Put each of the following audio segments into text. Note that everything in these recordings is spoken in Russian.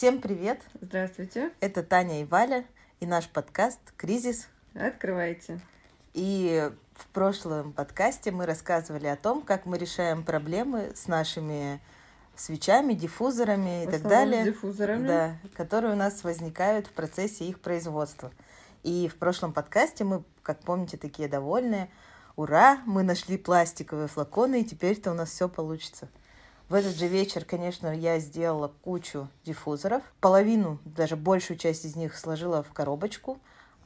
Всем привет! Здравствуйте! Это Таня и Валя и наш подкаст «Кризис». Открывайте. И в прошлом подкасте мы рассказывали о том, как мы решаем проблемы с нашими свечами, диффузорами и так далее. диффузорами. Да, которые у нас возникают в процессе их производства. И в прошлом подкасте мы, как помните, такие довольные. Ура, мы нашли пластиковые флаконы, и теперь-то у нас все получится. В этот же вечер, конечно, я сделала кучу диффузоров. Половину, даже большую часть из них сложила в коробочку,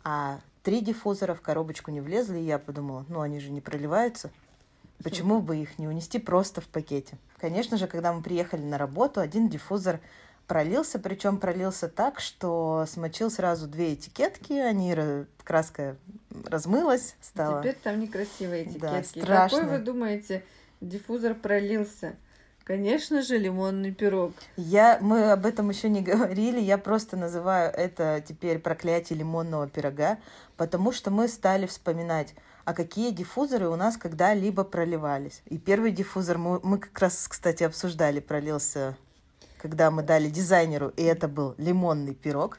а три диффузора в коробочку не влезли, и я подумала, ну они же не проливаются. Почему бы их не унести просто в пакете? Конечно же, когда мы приехали на работу, один диффузор пролился, причем пролился так, что смочил сразу две этикетки, они ра- краска размылась, стала. Теперь там некрасивые Да, этикетки. страшно. Какой, вы думаете, диффузор пролился? Конечно же, лимонный пирог. Я, мы об этом еще не говорили, я просто называю это теперь проклятие лимонного пирога, потому что мы стали вспоминать, а какие диффузоры у нас когда-либо проливались. И первый диффузор мы, мы как раз, кстати, обсуждали, пролился, когда мы дали дизайнеру, и это был лимонный пирог.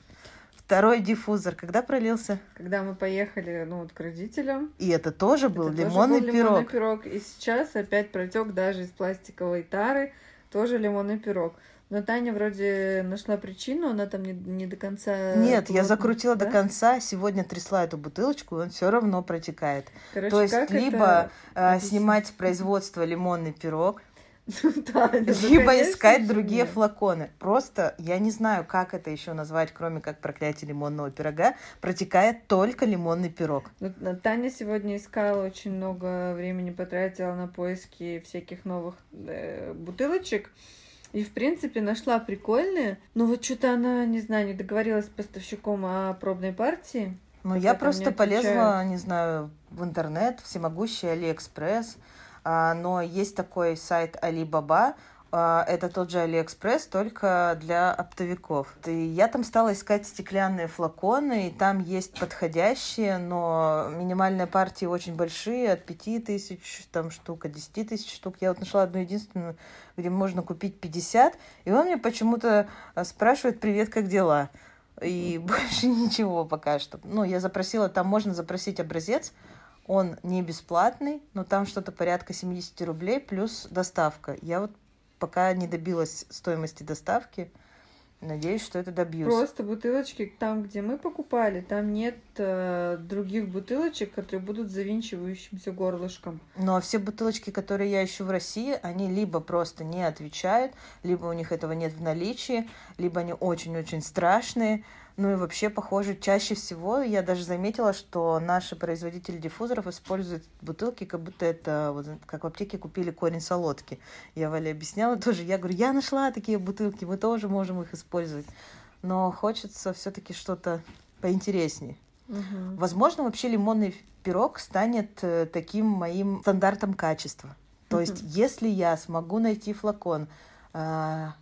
Второй диффузор, когда пролился? Когда мы поехали ну, вот, к родителям, И это тоже был это тоже лимонный был пирог. лимонный пирог. И сейчас опять протек даже из пластиковой тары, тоже лимонный пирог. Но Таня вроде нашла причину, она там не, не до конца... Нет, я плотно, закрутила до да? конца, сегодня трясла эту бутылочку, и он все равно протекает. Короче, То есть либо это э, снимать с производства лимонный пирог, либо искать другие флаконы. Просто я не знаю, как это еще назвать, кроме как проклятие лимонного пирога. Протекает только лимонный пирог. На- Таня сегодня искала, очень много времени потратила на поиски всяких новых э, бутылочек. И, в принципе, нашла прикольные. Но вот что-то она, не знаю, не договорилась с поставщиком о пробной партии. Ну, я просто полезла, не знаю, в интернет, всемогущий Алиэкспресс. А, но есть такой сайт Alibaba, а, это тот же Алиэкспресс, только для оптовиков. И я там стала искать стеклянные флаконы, и там есть подходящие, но минимальные партии очень большие, от 5 тысяч там, штук, от 10 тысяч штук. Я вот нашла одну единственную, где можно купить 50, и он мне почему-то а, спрашивает «Привет, как дела?» И больше ничего пока что. Ну, я запросила, там можно запросить образец, он не бесплатный, но там что-то порядка 70 рублей плюс доставка. Я вот пока не добилась стоимости доставки. Надеюсь, что это добьюсь. Просто бутылочки там, где мы покупали, там нет э, других бутылочек, которые будут завинчивающимся горлышком. Но все бутылочки, которые я ищу в России, они либо просто не отвечают, либо у них этого нет в наличии, либо они очень-очень страшные. Ну и вообще, похоже, чаще всего я даже заметила, что наши производители диффузоров используют бутылки, как будто это, вот, как в аптеке купили корень солодки. Я Вале объясняла тоже. Я говорю, я нашла такие бутылки, мы тоже можем их использовать. Но хочется все-таки что-то поинтереснее. Мгм. Возможно, вообще лимонный пирог станет э, таким моим стандартом качества. То есть, Мгм. если я смогу найти флакон,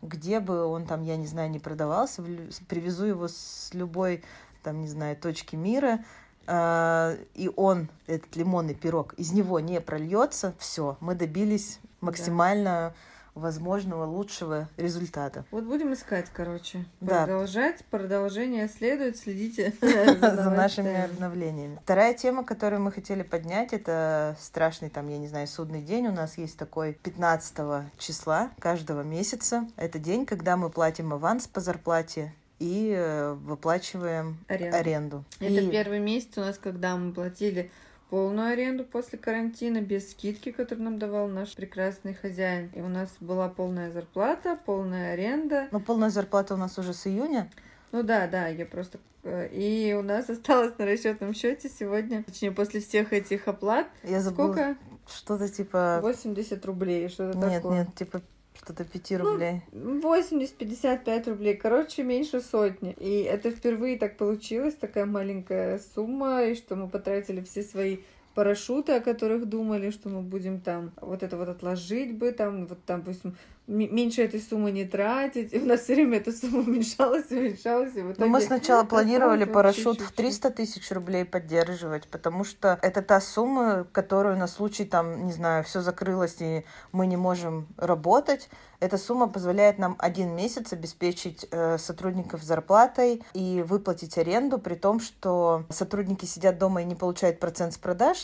где бы он там, я не знаю, не продавался, привезу его с любой, там, не знаю, точки мира, а, и он, этот лимонный пирог, из него не прольется, все, мы добились максимально возможного лучшего результата. Вот будем искать, короче. Да. Продолжать. Продолжение следует. Следите за нашими обновлениями. Вторая тема, которую мы хотели поднять, это страшный там, я не знаю, судный день. У нас есть такой 15 числа каждого месяца. Это день, когда мы платим аванс по зарплате и э, выплачиваем Аренда. аренду. Это И- первый месяц у нас, когда мы платили полную аренду после карантина, без скидки, которую нам давал наш прекрасный хозяин. И у нас была полная зарплата, полная аренда. Ну, полная зарплата у нас уже с июня. Ну да, да, я просто... э, И у нас осталось на расчетном счете сегодня, точнее, после всех этих оплат, Я забыла. сколько? Что-то типа... 80 рублей, что-то Нет, такое. нет, типа что-то 5 Ну, рублей. 80-55 рублей, короче, меньше сотни. И это впервые так получилось, такая маленькая сумма, и что мы потратили все свои парашюты, о которых думали, что мы будем там вот это вот отложить бы, там вот там, допустим, меньше этой суммы не тратить. И у нас все время эта сумма уменьшалась, уменьшалась. И в ну, мы сначала планировали парашют в 300 тысяч рублей поддерживать, потому что это та сумма, которую на случай, там, не знаю, все закрылось и мы не можем работать, эта сумма позволяет нам один месяц обеспечить э, сотрудников зарплатой и выплатить аренду, при том, что сотрудники сидят дома и не получают процент с продаж,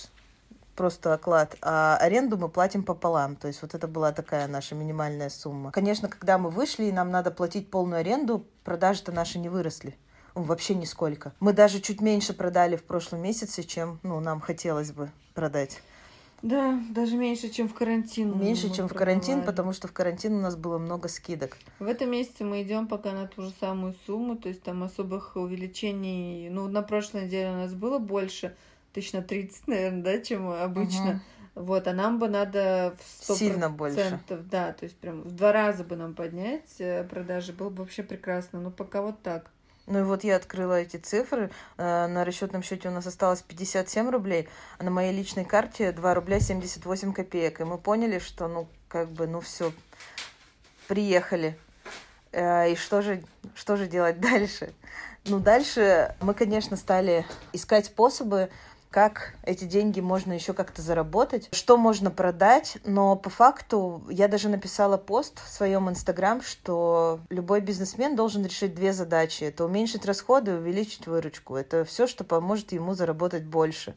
просто оклад, а аренду мы платим пополам. То есть вот это была такая наша минимальная сумма. Конечно, когда мы вышли и нам надо платить полную аренду, продажи-то наши не выросли. Вообще нисколько. Мы даже чуть меньше продали в прошлом месяце, чем ну, нам хотелось бы продать. Да, даже меньше, чем в карантин. Меньше, чем в карантин, потому что в карантин у нас было много скидок. В этом месяце мы идем пока на ту же самую сумму, то есть там особых увеличений. Ну, на прошлой неделе у нас было больше, тысяч на 30, наверное, да, чем обычно. Угу. Вот, а нам бы надо в 100%, Сильно больше. Да, то есть прям в два раза бы нам поднять э, продажи, было бы вообще прекрасно. Но пока вот так. Ну и вот я открыла эти цифры. Э, на расчетном счете у нас осталось 57 рублей, а на моей личной карте 2 рубля 78 копеек. И мы поняли, что ну как бы, ну все, приехали. Э, и что же, что же делать дальше? Ну, дальше мы, конечно, стали искать способы как эти деньги можно еще как-то заработать, что можно продать, но по факту я даже написала пост в своем инстаграм, что любой бизнесмен должен решить две задачи. Это уменьшить расходы и увеличить выручку. Это все, что поможет ему заработать больше.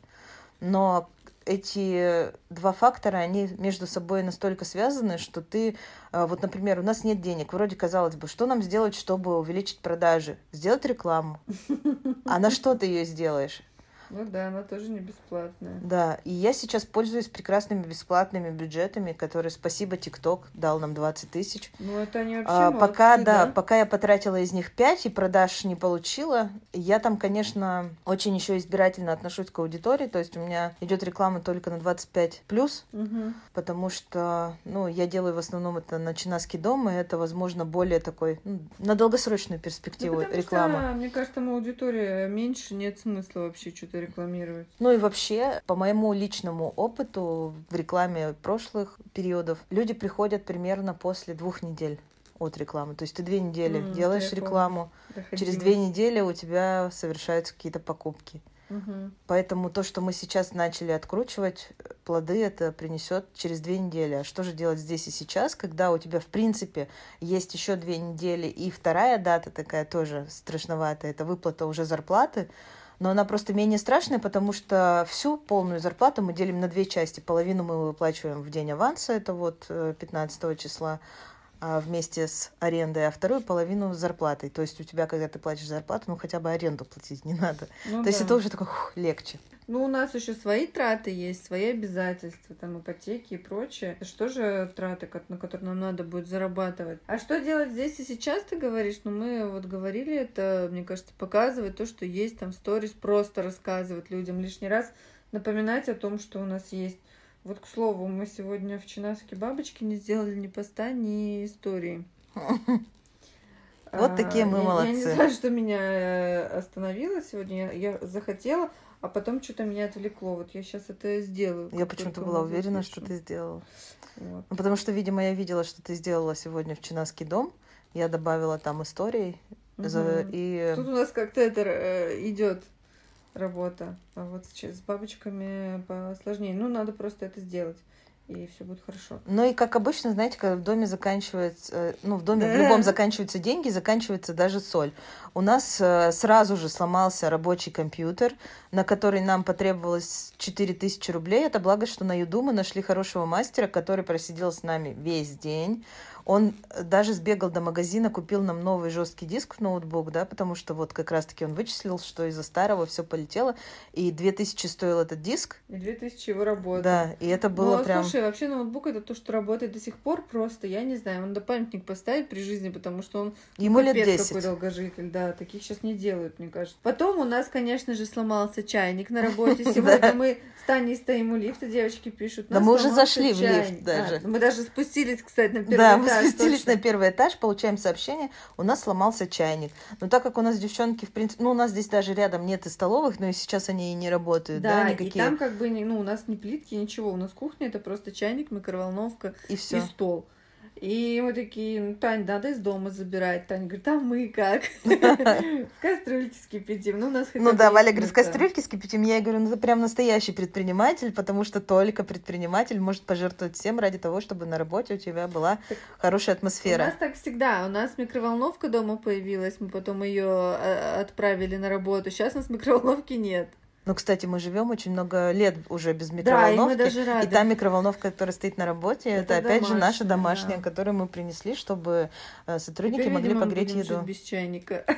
Но эти два фактора, они между собой настолько связаны, что ты, э, вот, например, у нас нет денег, вроде казалось бы, что нам сделать, чтобы увеличить продажи? Сделать рекламу. А на что ты ее сделаешь? Ну да, она тоже не бесплатная. Да, и я сейчас пользуюсь прекрасными бесплатными бюджетами, которые, спасибо, ТикТок дал нам 20 тысяч. Ну это они вообще а, молодцы, Пока, да, да, пока я потратила из них 5 и продаж не получила, я там, конечно, очень еще избирательно отношусь к аудитории, то есть у меня идет реклама только на 25 плюс, угу. потому что, ну, я делаю в основном это на Чинаский дом, и это, возможно, более такой, ну, на долгосрочную перспективу ну, реклама. Что, мне кажется, там аудитория меньше, нет смысла вообще что-то рекламировать. Ну и вообще, по моему личному опыту в рекламе прошлых периодов, люди приходят примерно после двух недель от рекламы. То есть ты две недели mm, делаешь рекламу, через две недели у тебя совершаются какие-то покупки. Угу. Поэтому то, что мы сейчас начали откручивать, плоды это принесет через две недели. А что же делать здесь и сейчас, когда у тебя, в принципе, есть еще две недели и вторая дата такая тоже страшноватая, это выплата уже зарплаты, но она просто менее страшная, потому что всю полную зарплату мы делим на две части. Половину мы выплачиваем в день аванса, это вот 15 э, числа, а вместе с арендой, а вторую половину с зарплатой. То есть у тебя, когда ты платишь зарплату, ну хотя бы аренду платить не надо. Ну, То да. есть это уже такое легче. Ну, у нас еще свои траты есть, свои обязательства, там ипотеки и прочее. Что же траты, на которые нам надо будет зарабатывать? А что делать здесь и сейчас, ты говоришь? Ну, мы вот говорили это, мне кажется, показывать то, что есть, там, сторис, просто рассказывать людям лишний раз, напоминать о том, что у нас есть. Вот, к слову, мы сегодня в Чинаске бабочки не сделали ни поста, ни истории. Вот такие мы молодцы. Я не знаю, что меня э, остановило сегодня. Я захотела, а потом что-то меня отвлекло. Вот я сейчас это сделаю. Я почему-то была уверена, что ты сделала. Вот. Ну, потому что, видимо, я видела, что ты сделала сегодня в Чинаский дом. Я добавила там истории. Угу. И... Тут у нас как-то это э, идет работа. А вот сейчас с бабочками посложнее. Ну, надо просто это сделать и все будет хорошо. Ну и как обычно, знаете, когда в доме заканчивается, э, ну в доме в любом заканчиваются деньги, заканчивается даже соль. У нас э, сразу же сломался рабочий компьютер, на который нам потребовалось 4000 рублей. Это благо, что на Юду мы нашли хорошего мастера, который просидел с нами весь день. Он даже сбегал до магазина, купил нам новый жесткий диск в ноутбук, да, потому что вот как раз-таки он вычислил, что из-за старого все полетело, и 2000 стоил этот диск. И 2000 его работает. Да, и это было ну, прям... слушай, вообще ноутбук это то, что работает до сих пор просто, я не знаю, он до памятник поставить при жизни, потому что он Ему лет 10. какой долгожитель, да, таких сейчас не делают, мне кажется. Потом у нас, конечно же, сломался чайник на работе. Сегодня мы с Таней стоим у лифта, девочки пишут. Да мы уже зашли в лифт даже. Мы даже спустились, кстати, на первый этаж спустились на первый этаж, получаем сообщение, у нас сломался чайник. Но так как у нас девчонки, в принципе, ну, у нас здесь даже рядом нет и столовых, но и сейчас они и не работают, да, да никакие. и там как бы, ну, у нас не плитки, ничего, у нас кухня, это просто чайник, микроволновка и, все. и стол. И мы такие, ну, Тань, надо из дома забирать. Таня говорит, а мы как? Кастрюльки скипятим. Ну, у нас Ну да, Валя говорит, кастрюльки скипятим. Я говорю, ну ты прям настоящий предприниматель, потому что только предприниматель может пожертвовать всем ради того, чтобы на работе у тебя была хорошая атмосфера. У нас так всегда. У нас микроволновка дома появилась, мы потом ее а, отправили на работу. Сейчас у нас микроволновки нет. Ну, кстати, мы живем очень много лет уже без микроволновки. Да, и, даже рады. и та микроволновка, которая стоит на работе, это, это опять же наша домашняя, да. которую мы принесли, чтобы э, сотрудники Теперь, могли видимо, погреть еду. без чайника.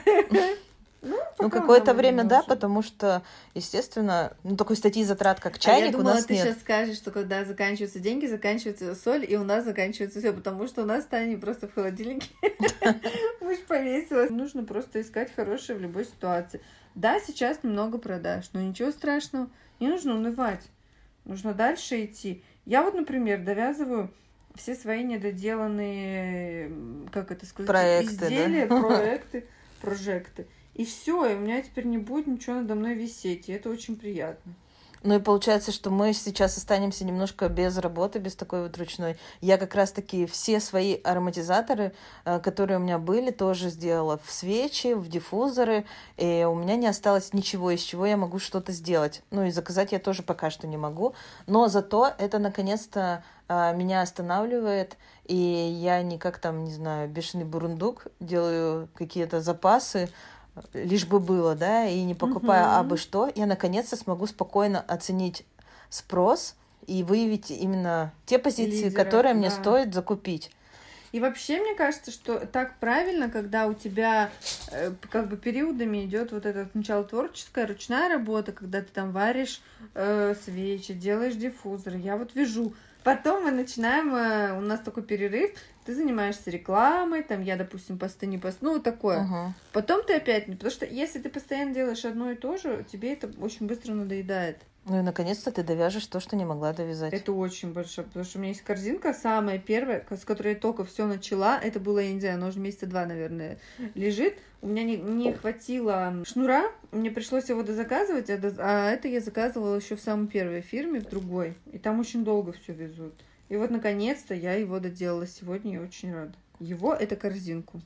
Ну, ну какое-то время, да, потому что, естественно, ну, такой статьи затрат, как чайник, а я думала, у нас ты нет. сейчас скажешь, что когда заканчиваются деньги, заканчивается соль, и у нас заканчивается все, потому что у нас Таня просто в холодильнике мышь повесилась. Нужно просто искать хорошее в любой ситуации. Да, сейчас немного продаж, но ничего страшного. Не нужно унывать. Нужно дальше идти. Я вот, например, довязываю все свои недоделанные, как это сказать, проекты, изделия, да? проекты, прожекты. И все, и у меня теперь не будет ничего надо мной висеть, и это очень приятно. Ну и получается, что мы сейчас останемся немножко без работы, без такой вот ручной. Я как раз-таки все свои ароматизаторы, э, которые у меня были, тоже сделала в свечи, в диффузоры, и у меня не осталось ничего, из чего я могу что-то сделать. Ну и заказать я тоже пока что не могу, но зато это наконец-то э, меня останавливает, и я не как там, не знаю, бешеный бурундук, делаю какие-то запасы, лишь бы было, да, и не покупая угу. абы что, я наконец-то смогу спокойно оценить спрос и выявить именно те позиции, Лидера, которые да. мне стоит закупить. И вообще, мне кажется, что так правильно, когда у тебя э, как бы периодами идет вот это сначала творческая, ручная работа, когда ты там варишь э, свечи, делаешь диффузор. Я вот вижу. Потом мы начинаем, э, у нас такой перерыв, ты занимаешься рекламой, там я, допустим, посты не пост, ну, вот такое. Uh-huh. Потом ты опять, потому что если ты постоянно делаешь одно и то же, тебе это очень быстро надоедает. Ну и наконец-то ты довяжешь то, что не могла довязать. Это очень большое, потому что у меня есть корзинка, самая первая, с которой я только все начала. Это было, я не знаю, она уже месяца два, наверное, лежит. У меня не, не хватило шнура, мне пришлось его дозаказывать, а, доз... а это я заказывала еще в самой первой фирме, в другой. И там очень долго все везут. И вот, наконец-то, я его доделала сегодня, и очень рада. Его — это корзинку.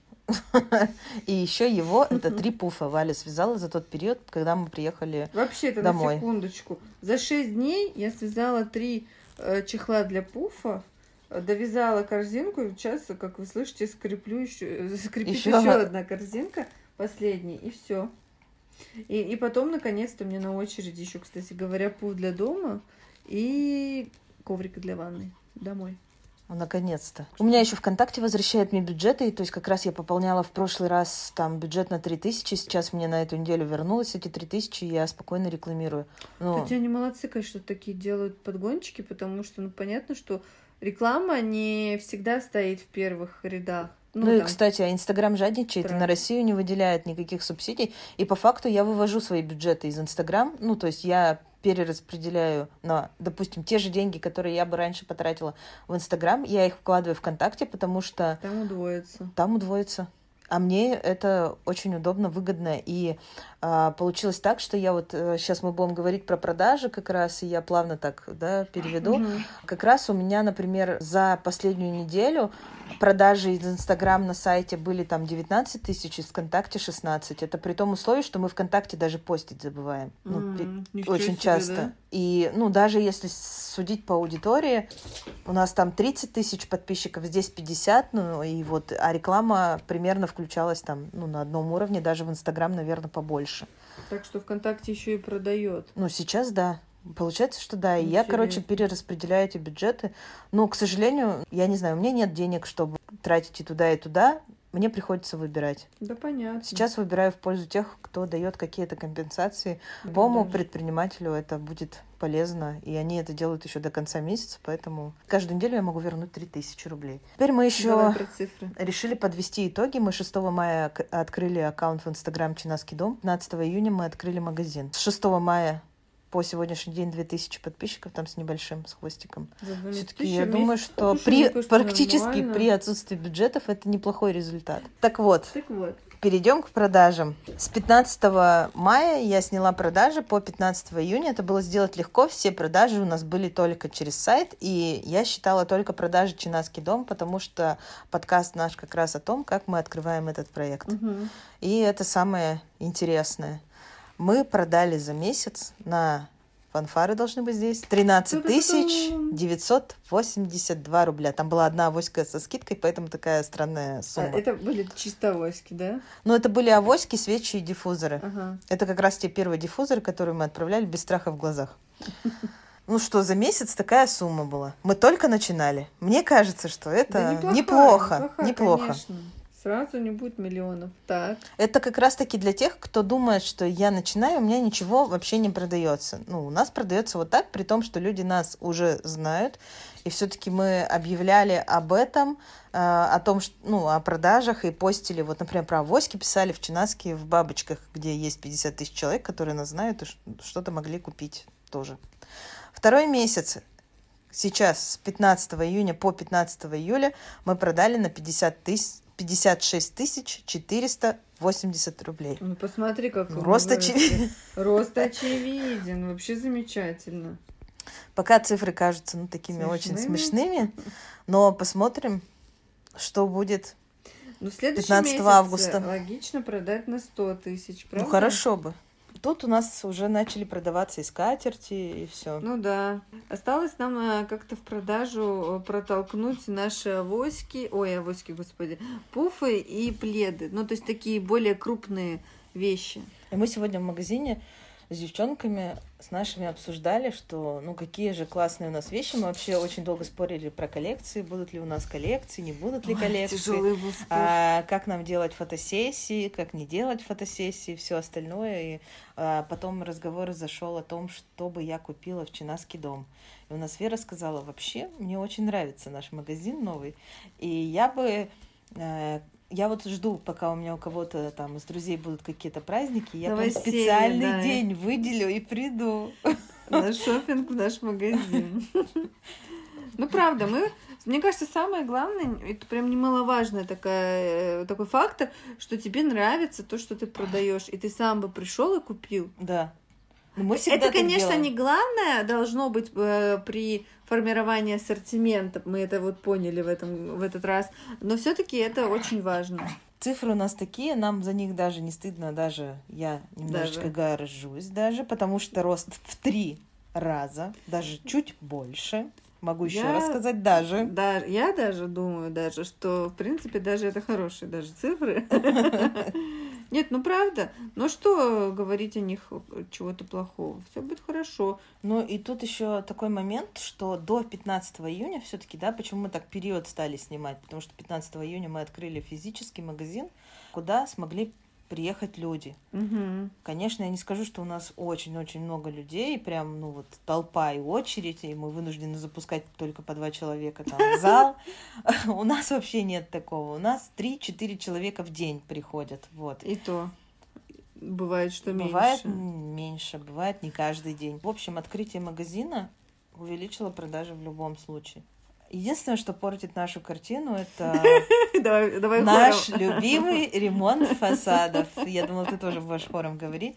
И еще его это три пуфа Валя связала за тот период, когда мы приехали Вообще-то, домой. на секундочку. За шесть дней я связала три э, чехла для пуфа, довязала корзинку, и сейчас, как вы слышите, скреплю еще, скрепит еще, еще одна корзинка, последняя, и все. И, и потом, наконец-то, мне на очереди еще, кстати говоря, пуф для дома и коврик для ванны домой. Ну, наконец-то. У меня еще ВКонтакте возвращает мне бюджеты, то есть как раз я пополняла в прошлый раз там бюджет на 3000, сейчас мне на эту неделю вернулось эти 3000, и я спокойно рекламирую. Ну... Хотя они молодцы, конечно, такие делают подгончики, потому что, ну, понятно, что реклама не всегда стоит в первых рядах. Ну, ну и, кстати, а Инстаграм жадничает Правильно. и на Россию не выделяет никаких субсидий. И по факту я вывожу свои бюджеты из Инстаграм. Ну, то есть я перераспределяю на, допустим, те же деньги, которые я бы раньше потратила в Инстаграм, я их вкладываю ВКонтакте, потому что... Там удвоится. Там удвоится. А мне это очень удобно, выгодно. И а, получилось так, что я вот сейчас мы будем говорить про продажи как раз, и я плавно так да, переведу. Mm-hmm. Как раз у меня, например, за последнюю неделю продажи из Инстаграм на сайте были там 19 тысяч, из ВКонтакте 16. Это при том условии, что мы ВКонтакте даже постить забываем. Ну, mm, очень часто. Да? И, ну, даже если судить по аудитории, у нас там 30 тысяч подписчиков, здесь 50, ну, и вот, а реклама примерно включалась там, ну, на одном уровне, даже в Инстаграм, наверное, побольше. Так что ВКонтакте еще и продает. Ну, сейчас да. Получается, что да. И я, короче, перераспределяю эти бюджеты. Но, к сожалению, я не знаю, у меня нет денег, чтобы тратить и туда, и туда. Мне приходится выбирать. Да, понятно. Сейчас выбираю в пользу тех, кто дает какие-то компенсации. Любому да. предпринимателю это будет полезно, и они это делают еще до конца месяца, поэтому каждую неделю я могу вернуть 3000 рублей. Теперь мы еще решили подвести итоги. Мы 6 мая открыли аккаунт в Инстаграм Чинаский дом. 15 июня мы открыли магазин. С 6 мая по сегодняшний день 2000 подписчиков, там с небольшим, с хвостиком. За 12 Все-таки я думаю, что при, кажется, практически нормально. при отсутствии бюджетов это неплохой результат. Так вот, Так вот. перейдем к продажам. С 15 мая я сняла продажи по 15 июня. Это было сделать легко. Все продажи у нас были только через сайт. И я считала только продажи Чинаский дом, потому что подкаст наш как раз о том, как мы открываем этот проект. Мгм. И это самое интересное. Мы продали за месяц на фанфары должны быть здесь 13 тысяч 982 рубля. Там была одна авоська со скидкой, поэтому такая странная А, сумма. это были чисто авоськи, да? Но это были авоськи, свечи и диффузоры. Ага. Это как раз те первые диффузоры, которые мы отправляли без страха в глазах. Ну что, за месяц такая сумма была. Мы только начинали. Мне кажется, что это Да неплохая, неплохо. неплохая, Неплохо. Сразу не будет миллионов. Так. Это как раз-таки для тех, кто думает, что я начинаю, у меня ничего вообще не продается. Ну, у нас продается вот так, при том, что люди нас уже знают. И все-таки мы объявляли об этом, э, о том, что, ну, о продажах и постили, вот, например, про авоськи писали в Чинаске, в Бабочках, где есть 50 тысяч человек, которые нас знают и что-то могли купить тоже. Второй месяц, сейчас, с 15 июня по 15 июля, мы продали на 50 тысяч 56 тысяч 480 рублей. Ну, посмотри, как Ну, Рост очевиден. Рост очевиден. Вообще замечательно. Пока цифры кажутся ну, такими очень Смешными. смешными, но посмотрим, что будет. Ну, в следующем 15 месяце августа. логично продать на 100 тысяч, правда? Ну хорошо бы. Тут у нас уже начали продаваться и скатерти, и все. Ну да. Осталось нам э, как-то в продажу э, протолкнуть наши авоськи, ой, авоськи, господи, пуфы и пледы. Ну, то есть такие более крупные вещи. И мы сегодня в магазине с девчонками, с нашими обсуждали, что ну какие же классные у нас вещи. Мы вообще очень долго спорили про коллекции, будут ли у нас коллекции, не будут ли Ой, коллекции. А, как нам делать фотосессии, как не делать фотосессии, все остальное. И а, потом разговор зашел о том, что бы я купила в Чинаский дом. И у нас Вера сказала, вообще, мне очень нравится наш магазин новый. И я бы... я вот жду, пока у меня у кого-то там из друзей будут какие-то праздники, я прям Новоселье, специальный да. день выделю и приду. На шопинг в наш магазин. Ну, правда, мы... Мне кажется, самое главное, это прям немаловажная такая, э, такой фактор, что тебе нравится то, что ты продаешь, и ты сам бы пришел и купил. Да. Ну, мы всегда это, конечно, делаем. не главное должно быть э, при формировании ассортимента. Мы это вот поняли в, этом, в этот раз. Но все-таки это очень важно. Цифры у нас такие, нам за них даже не стыдно, даже я немножечко Даже. горжусь даже, потому что рост в три раза, даже чуть больше. Могу еще Я- рассказать даже. Да, я даже думаю, даже, что, в принципе, даже это хорошие даже цифры. Нет, ну правда. Ну что говорить о них чего-то плохого? Все будет хорошо. Ну и тут еще такой момент, что до 15 июня все-таки, да, почему мы так период стали снимать, потому что 15 июня мы открыли физический магазин, куда смогли приехать люди. Мгм. Конечно, я не скажу, что у нас очень-очень много людей, прям, ну вот, толпа и очередь, и мы вынуждены запускать только по два человека там в зал. У нас вообще нет такого. У нас 3-4 человека в день приходят, вот. И то. Бывает, что Бывает меньше. м, меньше, бывает не каждый день. В общем, открытие магазина увеличило продажи в любом случае. Единственное, что портит нашу картину, это Давай, давай наш хором. любимый ремонт фасадов. Я думала, ты тоже будешь хором говорить.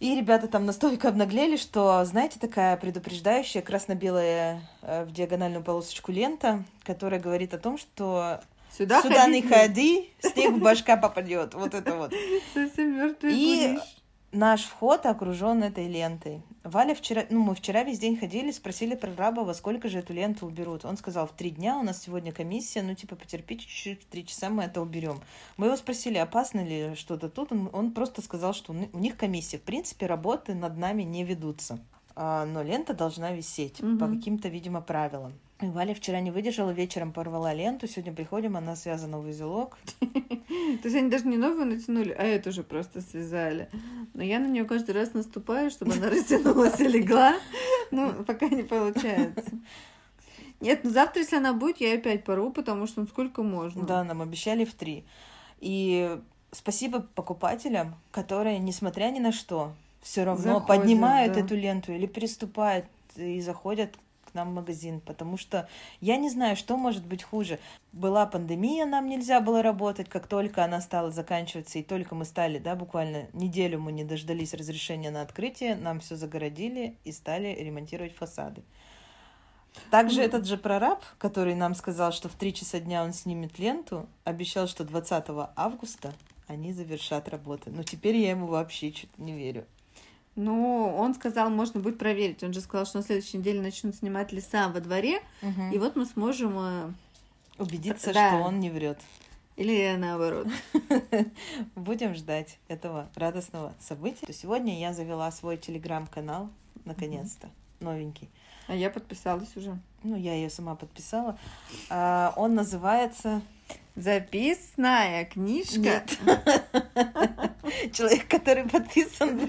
И ребята там настолько обнаглели, что, знаете, такая предупреждающая красно-белая э, в диагональную полосочку лента, которая говорит о том, что Сюда, сюда не ходить ходи, снег в башка попадет. Вот это вот. Совсем мертвый И будешь. Наш вход окружен этой лентой. Валя вчера, ну, мы вчера весь день ходили, спросили прораба, во сколько же эту ленту уберут. Он сказал, в три дня у нас сегодня комиссия, ну, типа, потерпите чуть-чуть, в три часа мы это уберем. Мы его спросили, опасно ли что-то тут. Он, он просто сказал, что у ни- у них комиссия. В принципе, работы над нами не ведутся. А, но лента должна висеть по Мгм. каким-то, видимо, правилам. И Валя вчера не выдержала, вечером порвала ленту. Сегодня приходим, она связана в узелок. То есть они даже не новую натянули, а эту же просто связали. Но я на нее каждый раз наступаю, чтобы она растянулась и легла. Ну, пока не получается. Нет, ну завтра, если она будет, я опять порву, потому что ну сколько можно. Да, нам обещали в три. И спасибо покупателям, которые, несмотря ни на что, все равно Заходят, поднимают да. эту ленту или приступают и заходят к нам в магазин, потому что я не знаю, что может быть хуже. Была пандемия, нам нельзя было работать, как только она стала заканчиваться, и только мы стали, да, буквально неделю мы не дождались разрешения на открытие, нам все загородили и стали ремонтировать фасады. Также Ну. этот же прораб, который нам сказал, что в 3 часа дня он снимет ленту, обещал, что 20 августа они завершат работы. Но теперь я ему вообще что-то не верю. Ну, он сказал, можно будет проверить. Он же сказал, что на следующей неделе начнут снимать леса во дворе, и вот мы сможем... э, Убедиться, Да. что он не врет. Или наоборот. Будем ждать этого радостного события. Сегодня я завела свой телеграм-канал, наконец-то, новенький. А я подписалась уже. Ну, я ее сама подписала. А, Он называется Записная книжка. Нет. Человек, который подписан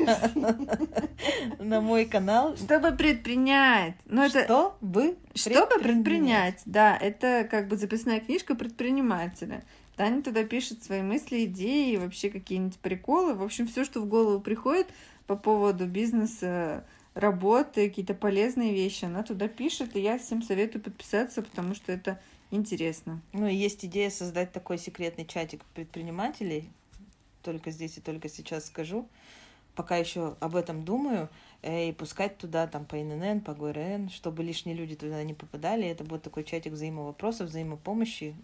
на, мой канал. Чтобы предпринять. Ну, это... Что бы Чтобы предпринять, да, это как бы записная книжка предпринимателя. Таня туда пишет свои мысли, идеи, вообще какие-нибудь приколы. В общем, все, что в голову приходит по поводу бизнеса, работы, какие-то полезные вещи, она туда пишет, и я всем советую подписаться, потому что это интересно. Ну, и есть идея создать такой секретный чатик предпринимателей. Только здесь и только сейчас скажу. Пока еще об этом думаю. э, И пускать туда там по ИНН, по ГРН, чтобы лишние люди туда не попадали. Это будет такой чатик взаимовопросов, взаимопомощи.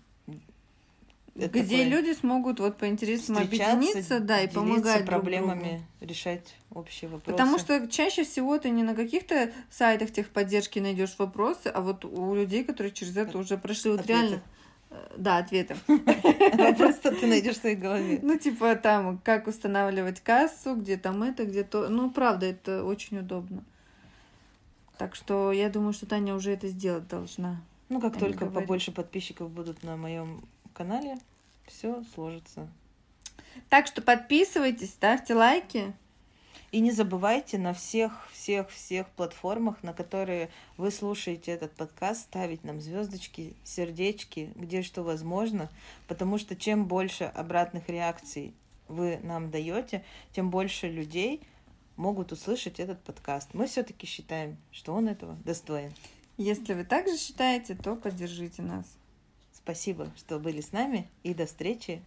Это Где такое люди смогут вот по интересам объединиться, да, и помогать друг другу. проблемами, решать общие вопросы. Потому что чаще всего ты не на каких-то сайтах техподдержки найдешь вопросы, а вот у людей, которые через это уже прошли, вот Ответы. реально... Да, ответы. Вопрос-то ты найдешь в своей голове. Ну, типа там, как устанавливать кассу, где там это, где то. Ну, правда, это очень удобно. Так что я думаю, что Таня уже это сделать должна. Ну, как только побольше подписчиков будут на моем канале, все сложится. Так что подписывайтесь, ставьте лайки. И не забывайте на всех, всех, всех платформах, на которые вы слушаете этот подкаст, ставить нам звездочки, сердечки, где что возможно, потому что чем больше обратных реакций вы нам даете, тем больше людей могут услышать этот подкаст. Мы все-таки считаем, что он этого достоин. Если вы также считаете, то поддержите нас. Спасибо, что были с нами, и до встречи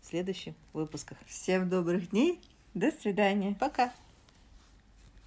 в следующих выпусках. Всем добрых дней. До свидания. Пока!